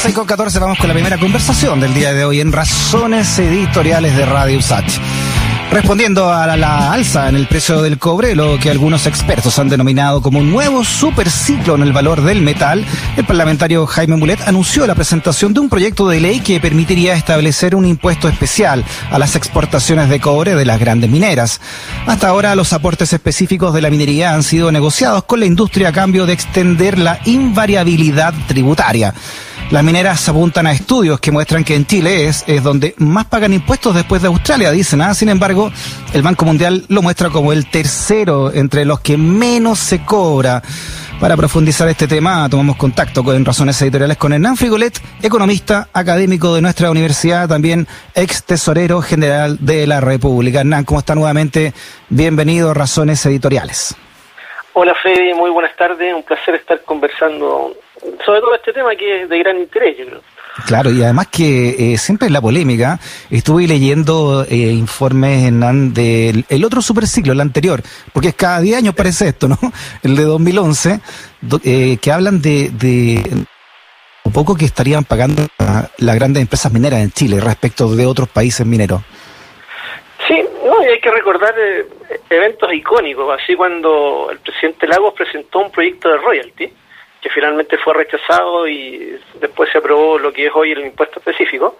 6 con 14 vamos con la primera conversación del día de hoy en Razones Editoriales de Radio Usach. Respondiendo a la, alza en el precio del cobre, lo que algunos expertos han denominado como un nuevo superciclo en el valor del metal, el parlamentario Jaime Mulet anunció la presentación de un proyecto de ley que permitiría establecer un impuesto especial a las exportaciones de cobre de las grandes mineras. Hasta ahora los aportes específicos de la minería han sido negociados con la industria a cambio de extender la invariabilidad tributaria. Las mineras apuntan a estudios que muestran que en Chile es, es donde más pagan impuestos después de Australia, dicen. ¿ah? Sin embargo, el Banco Mundial lo muestra como el tercero entre los que menos se cobra. Para profundizar este tema, tomamos contacto con Razones Editoriales con Hernán Frigolet, economista, académico de nuestra universidad, también ex tesorero general de la República. Hernán, ¿cómo está nuevamente? Bienvenido Razones Editoriales. Hola Fede, muy buenas tardes, un placer estar conversando sobre todo este tema que es de gran interés, yo creo. Claro, y además que eh, siempre en la polémica, estuve leyendo eh, informes en, del el otro superciclo, el anterior, porque es cada 10 años parece esto, ¿no? El de 2011, eh, que hablan de, de un poco que estarían pagando las grandes empresas mineras en Chile respecto de otros países mineros. Sí, no, y hay que recordar eh, eventos icónicos, así cuando el presidente Lagos presentó un proyecto de royalty, que finalmente fue rechazado y después se aprobó lo que es hoy el impuesto específico,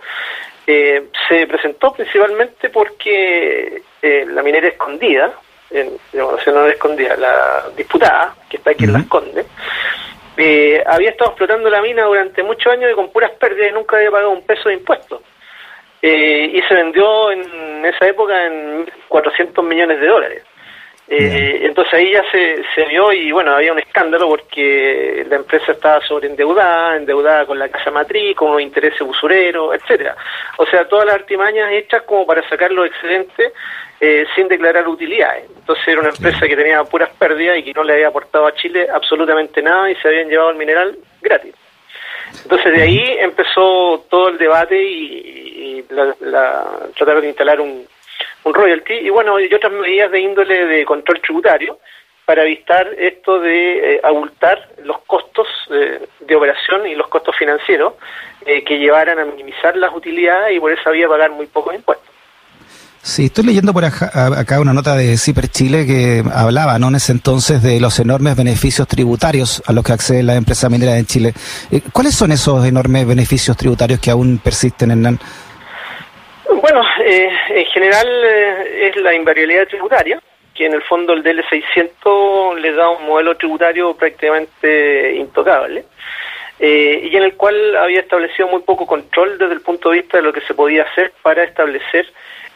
eh, se presentó principalmente porque eh, la minera escondida, en, digamos, no escondida, la disputada, que está aquí en la esconde, eh, había estado explotando la mina durante muchos años y con puras pérdidas y nunca había pagado un peso de impuestos. y se vendió en esa época en 400 millones de dólares. Eh, entonces ahí ya se, se vio y bueno, había un escándalo porque la empresa estaba sobreendeudada, endeudada con la casa matriz, con los intereses usureros, etcétera. O sea, todas las artimañas hechas como para sacar los excedentes eh, sin declarar utilidades. Entonces era una empresa que tenía puras pérdidas y que no le había aportado a Chile absolutamente nada y se habían llevado el mineral gratis. Entonces de ahí empezó todo el debate y, la, la, trataron de instalar un, un royalty y bueno, y otras medidas de índole de control tributario para evitar esto de eh, abultar los costos eh, de operación y los costos financieros eh, que llevaran a minimizar las utilidades y por esa vía pagar muy pocos impuestos. Sí, estoy leyendo por acá, una nota de CIPER Chile que hablaba, ¿no? En ese entonces de los enormes beneficios tributarios a los que accede la empresa minera en Chile. ¿Cuáles son esos enormes beneficios tributarios que aún persisten, en bueno, eh, en general eh, es la invariabilidad tributaria, que en el fondo el DL600 le da un modelo tributario prácticamente intocable, eh, y en el cual había establecido muy poco control desde el punto de vista de lo que se podía hacer para establecer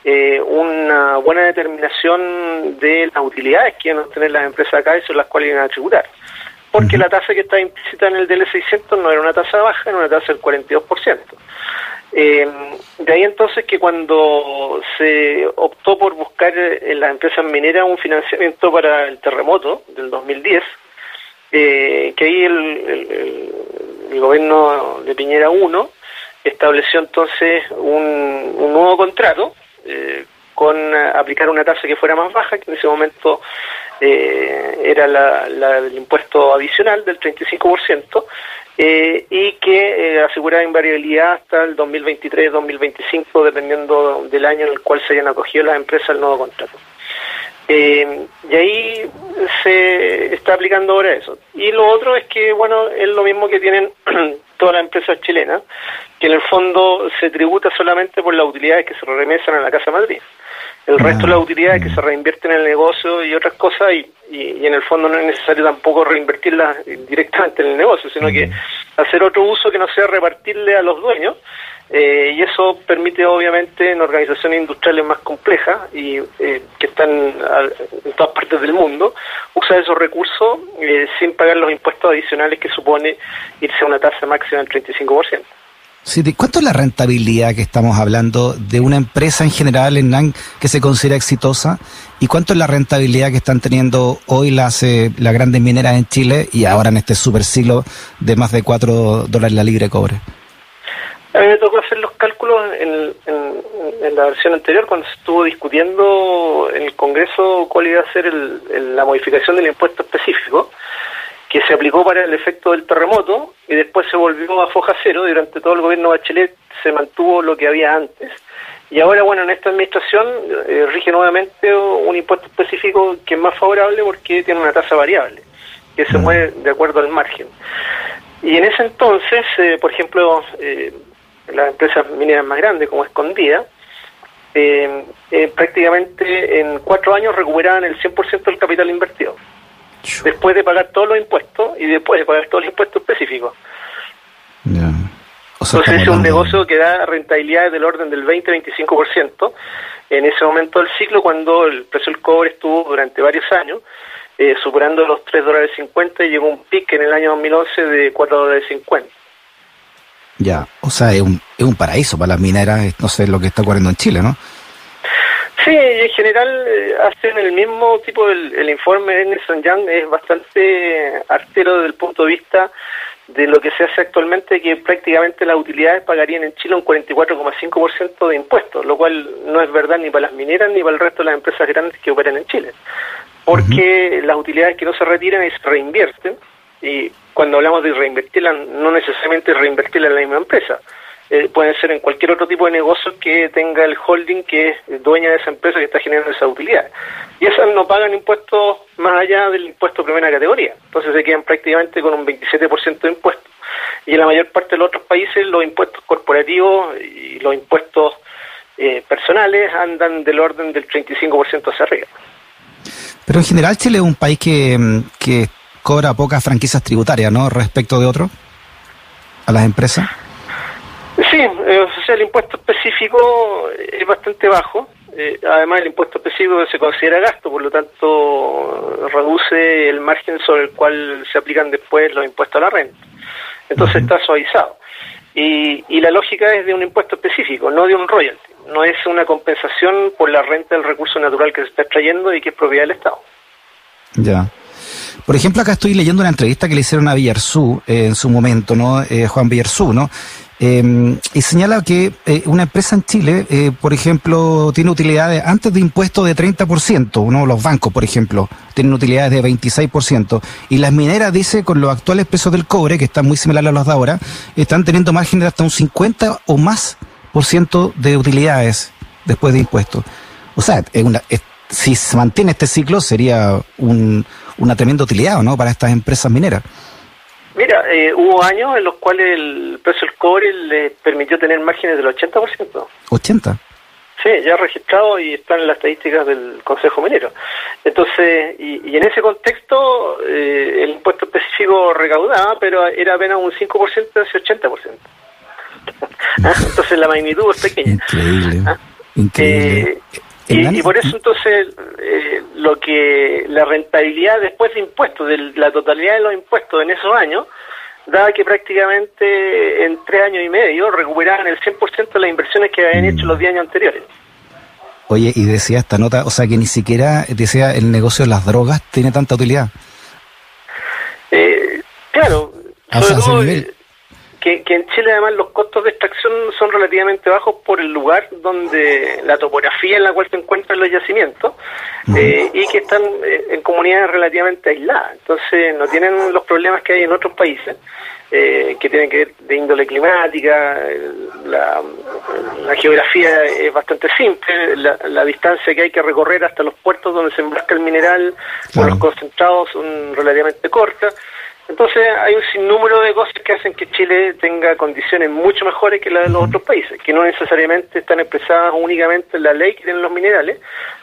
una buena determinación de las utilidades que iban a tener las empresas acá y sobre las cuales iban a tributar. Porque la tasa que está implícita en el DL600 no era una tasa baja, era una tasa del 42%. Eh, de ahí entonces que cuando se optó por buscar en las empresas mineras un financiamiento para el terremoto del 2010, eh, que ahí el, gobierno de Piñera 1 estableció entonces un, nuevo contrato eh, con aplicar una tasa que fuera más baja, que en ese momento eh, era la, el impuesto adicional del 35%, eh, y que eh, aseguraba invariabilidad hasta el 2023-2025, dependiendo del año en el cual se hayan acogido las empresas al nuevo contrato. Eh, y ahí se está aplicando ahora eso. Y lo otro es que, bueno, es lo mismo que tienen todas las empresas chilenas, que en el fondo se tributa solamente por las utilidades que se remesan a la Casa Madrid. El resto de las utilidades que se reinvierten en el negocio y otras cosas, y, y, en el fondo no es necesario tampoco reinvertirlas directamente en el negocio, sino que hacer otro uso que no sea repartirle a los dueños, eh, y eso permite obviamente en organizaciones industriales más complejas y eh, que están en todas partes del mundo, usar esos recursos eh, sin pagar los impuestos adicionales que supone irse a una tasa máxima del 35%. Sí, ¿de ¿Cuánto es la rentabilidad que estamos hablando de una empresa en general en NAN que se considera exitosa? ¿Y cuánto es la rentabilidad que están teniendo hoy las, eh, las grandes mineras en Chile y ahora en este super siglo de más de 4 dólares la libre cobre? A mí me tocó hacer los cálculos en, en, la versión anterior cuando se estuvo discutiendo en el Congreso cuál iba a ser el, la modificación del impuesto específico que se aplicó para el efecto del terremoto y después se volvió a foja cero. Durante todo el gobierno de Bachelet se mantuvo lo que había antes. Y ahora, bueno, en esta administración eh, rige nuevamente un impuesto específico que es más favorable porque tiene una tasa variable, que se mueve de acuerdo al margen. Y en ese entonces, eh, por ejemplo, eh, las empresas mineras más grandes como Escondida, prácticamente en cuatro años recuperaban el 100% del capital invertido después de pagar todos los impuestos y después de pagar todos los impuestos específicos. Entonces es un negocio que da rentabilidades del orden del 20-25% en ese momento del ciclo cuando el precio del cobre estuvo durante varios años eh, superando los 3 dólares 50 y llegó un pic en el año 2011 de 4 dólares 50. Ya, o sea, es un, es un paraíso para las mineras, no sé lo que está ocurriendo en Chile, ¿no? Sí, en general eh, hacen el mismo tipo, el, el informe de Nelson Young es bastante artero desde el punto de vista de lo que se hace actualmente, que prácticamente las utilidades pagarían en Chile un 44,5% de impuestos, lo cual no es verdad ni para las mineras ni para el resto de las empresas grandes que operan en Chile, porque las utilidades que no se retiran se reinvierten, y cuando hablamos de reinvertirlas, no necesariamente reinvertirlas en la misma empresa, eh, pueden ser en cualquier otro tipo de negocio que tenga el holding que es dueña de esa empresa que está generando esa utilidad. Y esas no pagan impuestos más allá del impuesto primera categoría. Entonces se quedan prácticamente con un 27% de impuestos. Y en la mayor parte de los otros países los impuestos corporativos y los impuestos eh, personales andan del orden del 35% hacia arriba. Pero en general Chile es un país que, que cobra pocas franquicias tributarias, ¿no? Respecto de otros, a las empresas. Sí, eh, o sea, el impuesto específico es bastante bajo. Eh, además, el impuesto específico se considera gasto, por lo tanto, reduce el margen sobre el cual se aplican después los impuestos a la renta. Entonces, está suavizado. Y, y la lógica es de un impuesto específico, no de un royalty. No es una compensación por la renta del recurso natural que se está extrayendo y que es propiedad del Estado. Ya. Por ejemplo, acá estoy leyendo una entrevista que le hicieron a Villarzú eh, en su momento, ¿no? Eh, Juan Villarzú, ¿no? Eh, y señala que eh, una empresa en Chile, eh, por ejemplo, tiene utilidades antes de impuestos de 30%, ¿no? los bancos, por ejemplo, tienen utilidades de 26%, y las mineras, dice, con los actuales precios del cobre, que están muy similares a los de ahora, están teniendo márgenes de hasta un 50 o más por ciento de utilidades después de impuestos. O sea, si se mantiene este ciclo, sería un, una tremenda utilidad, ¿no?, para estas empresas mineras. Mira, eh, hubo años en los cuales el precio del cobre le permitió tener márgenes del 80%. ¿80? Sí, ya registrado y están en las estadísticas del Consejo Minero. Entonces, y, en ese contexto, eh, el impuesto específico recaudaba, pero era apenas un 5% de ese 80%. ¿Ah? Entonces la magnitud es pequeña. Increíble. ¿Ah? Increíble. Eh, y, por eso entonces eh, lo que la rentabilidad después de impuestos, de la totalidad de los impuestos en esos años, daba que prácticamente en tres años y medio recuperaban el 100% de las inversiones que habían hecho los 10 años anteriores. Oye, y decía esta nota, o sea que ni siquiera, decía, el negocio de las drogas tiene tanta utilidad. Eh, claro, que, en Chile además los costos de extracción son relativamente bajos por el lugar donde la topografía en la cual se encuentran los yacimientos eh, y que están eh, en comunidades relativamente aisladas. Entonces no tienen los problemas que hay en otros países. Eh, que tienen que ver de índole climática, la, geografía es bastante simple, la, distancia que hay que recorrer hasta los puertos donde se embarca el mineral por los concentrados son relativamente cortas, entonces hay un sinnúmero de cosas que hacen que Chile tenga condiciones mucho mejores que las de los otros países, que no necesariamente están expresadas únicamente en la ley que tienen los minerales,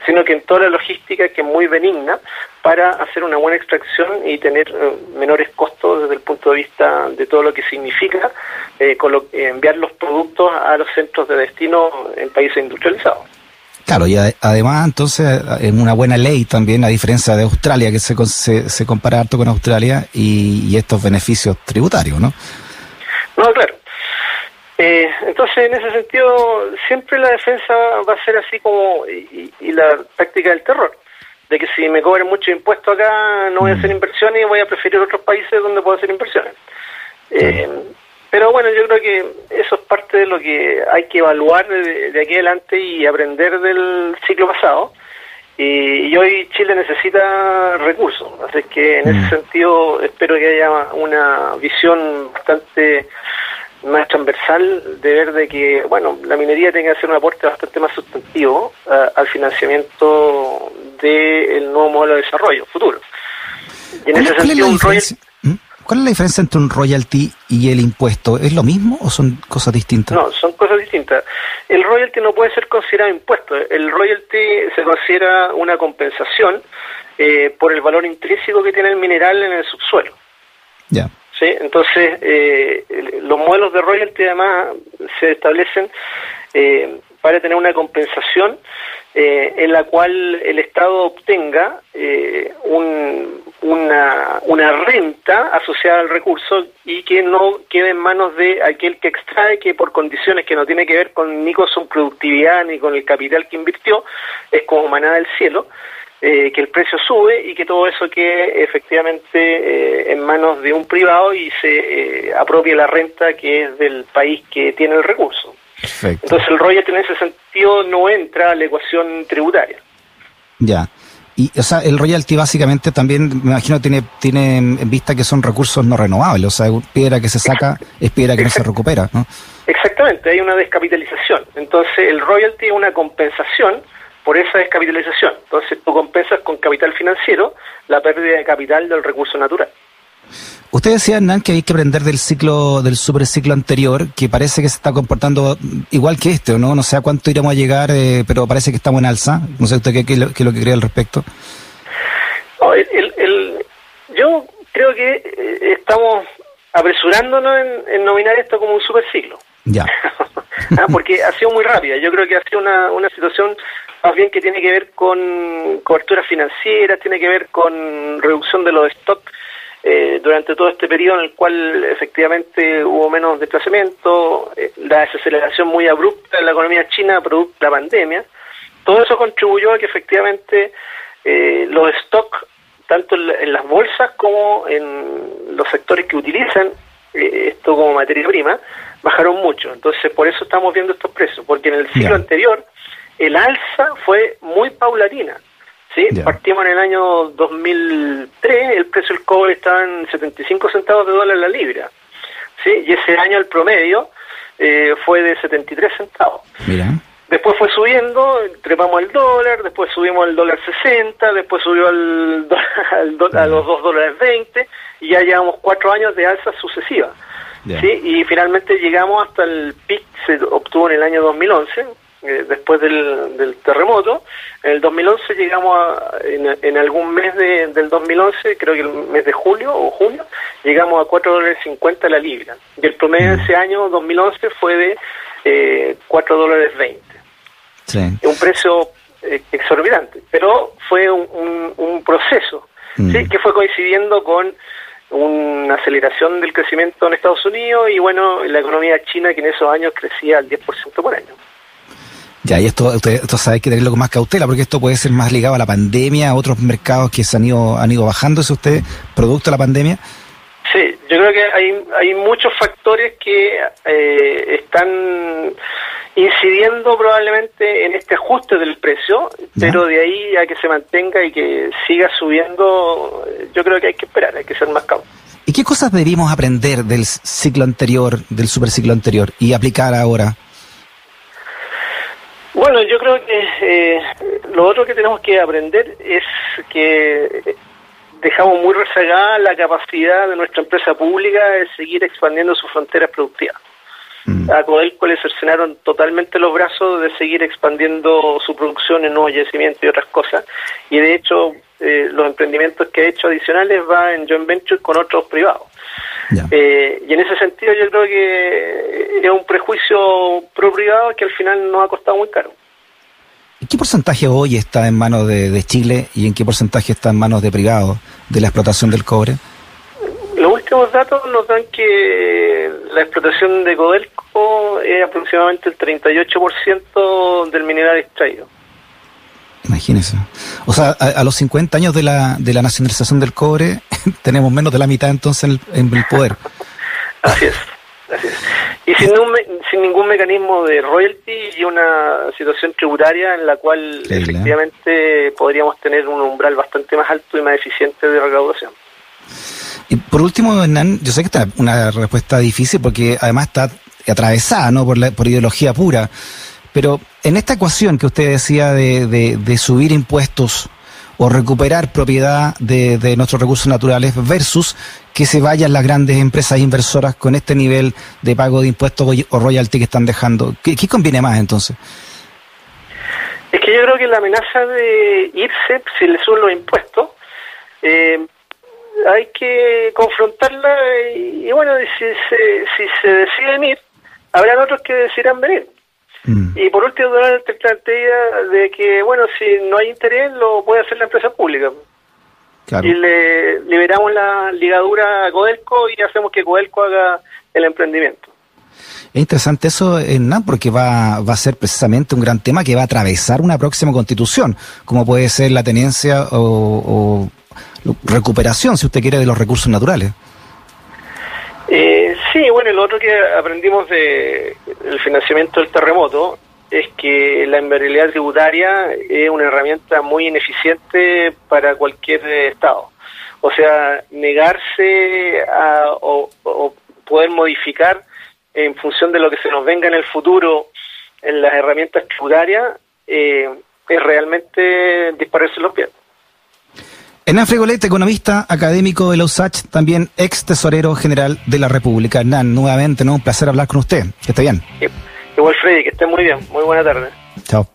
sino que en toda la logística que es muy benigna para hacer una buena extracción y tener eh, menores costos desde el punto de vista de todo lo que significa eh, enviar los productos a los centros de destino en países industrializados. Claro, y además entonces es una buena ley también, a diferencia de Australia, que se, se, compara harto con Australia, y, estos beneficios tributarios, ¿no? No, claro. Eh, entonces, en ese sentido, siempre la defensa va a ser así como, y, la práctica del terror, de que si me cobran mucho impuesto acá, no voy a hacer mm. inversiones y voy a preferir otros países donde puedo hacer inversiones. Eh, pero bueno, yo creo que eso es parte de lo que hay que evaluar de, aquí adelante y aprender del ciclo pasado Y, hoy Chile necesita recursos, así que en ese mm. sentido espero que haya una visión bastante más transversal de ver de que, bueno, la minería tiene que hacer un aporte bastante más sustantivo al financiamiento del nuevo modelo de desarrollo futuro. Y en ese sentido, un. ¿Cuál es la diferencia entre un royalty y el impuesto? ¿Es lo mismo o son cosas distintas? No, son cosas distintas. El royalty no puede ser considerado impuesto. El royalty se considera una compensación eh, por el valor intrínseco que tiene el mineral en el subsuelo. Ya. ¿sí? Entonces, eh, los modelos de royalty además se establecen eh, para tener una compensación eh, en la cual el Estado obtenga una, una renta asociada al recurso y que no quede en manos de aquel que extrae, que por condiciones que no tiene que ver con ni con su productividad ni con el capital que invirtió, es como manada del cielo, eh, que el precio sube y que todo eso quede efectivamente eh, en manos de un privado y se eh, apropie la renta que es del país que tiene el recurso. Entonces el royalty en ese sentido no entra a la ecuación tributaria. Ya. Y, o sea, el royalty básicamente también, me imagino, tiene, tiene en vista que son recursos no renovables, o sea, piedra que se saca es piedra que no se recupera, ¿no? Exactamente, hay una descapitalización. Entonces, el royalty es una compensación por esa descapitalización. Entonces tú compensas con capital financiero la pérdida de capital del recurso natural. Usted decía, Hernán, que hay que aprender del ciclo, del superciclo anterior, que parece que se está comportando igual que este, ¿o no? No sé a cuánto iremos a llegar, eh, pero parece que estamos en alza. No sé usted qué, qué, qué, lo que cree al respecto. yo creo que eh, estamos apresurándonos en, en, nominar esto como un superciclo. Ya. Ah, porque ha sido muy rápida. Yo creo que ha sido una, una situación más bien que tiene que ver con cobertura financiera, tiene que ver con reducción de los stocks eh, durante todo este periodo en el cual efectivamente hubo menos desplazamiento, eh, la desaceleración muy abrupta en la economía china producto de la pandemia. Todo eso contribuyó a que efectivamente eh, los stocks, tanto en, las bolsas como en los sectores que utilizan esto como materia prima, bajaron mucho. Entonces, por eso estamos viendo estos precios, porque en el ciclo anterior el alza fue muy paulatina. ¿Sí? Partimos en el año 2003, el precio del cobre estaba en 75 centavos de dólar la libra. ¿sí? Y ese año el promedio eh, fue de 73 centavos. Mira. Después fue subiendo, trepamos el dólar, después subimos el dólar 60, después subió al, a los 2 dólares 20 y ya llevamos cuatro años de alza sucesiva. ¿sí? Y finalmente llegamos hasta el pic, se obtuvo en el año 2011, eh, después del, del, terremoto. En el 2011 llegamos a, en, algún mes de, del 2011, creo que el mes de julio o junio, llegamos a 4 dólares 50 la libra. Y el promedio de mm. ese año, 2011, fue de eh, 4 dólares 20. Sí. Un precio eh, exorbitante, pero fue un, un, proceso ¿sí? Mm. que fue coincidiendo con una aceleración del crecimiento en Estados Unidos y bueno, la economía china que en esos años crecía al 10% por año. Ya, y esto, usted, esto sabe que tenerlo con más cautela, porque esto puede ser más ligado a la pandemia, a otros mercados que se han ido, han ido bajándose usted, producto de la pandemia. Sí, yo creo que hay, hay muchos factores que eh, están incidiendo probablemente en este ajuste del precio, pero de ahí a que se mantenga y que siga subiendo, yo creo que hay que esperar, hay que ser más cautos. ¿Y qué cosas debimos aprender del ciclo anterior, del superciclo anterior, y aplicar ahora? Bueno, yo creo que eh, lo otro que tenemos que aprender es que dejamos muy rezagada la capacidad de nuestra empresa pública de seguir expandiendo sus fronteras productivas. Mm. A Codelco le cercenaron totalmente los brazos de seguir expandiendo su producción en nuevos yacimientos y otras cosas. Y de hecho, eh, los emprendimientos que ha hecho adicionales va en joint venture con otros privados. Eh, y en ese sentido yo creo que es un prejuicio pro privado que al final nos ha costado muy caro. ¿En qué porcentaje hoy está en manos de, Chile y en qué porcentaje está en manos de privados de la explotación del cobre? Últimos datos nos dan que la explotación de Codelco es aproximadamente el 38% del mineral extraído. Imagínese. O sea, a, los 50 años de la, de la nacionalización del cobre, tenemos menos de la mitad entonces en el, poder. así es. Y sin, sin ningún mecanismo de royalty y una situación tributaria en la cual efectivamente podríamos tener un umbral bastante más alto y más eficiente de recaudación. Y por último, Hernán, yo sé que está una respuesta difícil porque además está atravesada ¿no? por, la, por ideología pura, pero en esta ecuación que usted decía de, de, subir impuestos o recuperar propiedad de, de, nuestros recursos naturales versus que se vayan las grandes empresas inversoras con este nivel de pago de impuestos o royalty que están dejando. ¿Qué, qué conviene más entonces? Es que yo creo que la amenaza de irse, si le suben los impuestos, eh, hay que confrontarla y, bueno, si se, si se deciden ir, habrán otros que decidirán venir. Mm. Y por último, la alternativa de que, bueno, si no hay interés, lo puede hacer la empresa pública. Y le liberamos la ligadura a Codelco y hacemos que Codelco haga el emprendimiento. Es interesante eso, Hernán, porque va, va a ser precisamente un gran tema que va a atravesar una próxima constitución, como puede ser la tenencia o recuperación, si usted quiere, de los recursos naturales. Eh, sí, bueno, lo otro que aprendimos de el financiamiento del terremoto es que la inviolabilidad tributaria es una herramienta muy ineficiente para cualquier Estado. O sea, negarse a o, poder modificar en función de lo que se nos venga en el futuro en las herramientas tributarias eh, es realmente dispararse los pies. Hernán Fregolet, economista, académico de la USACH, también ex tesorero general de la República. Hernán, nuevamente, ¿no? Un placer hablar con usted. Que esté bien. Igual, Freddy, que esté muy bien. Muy buena tarde. Chao.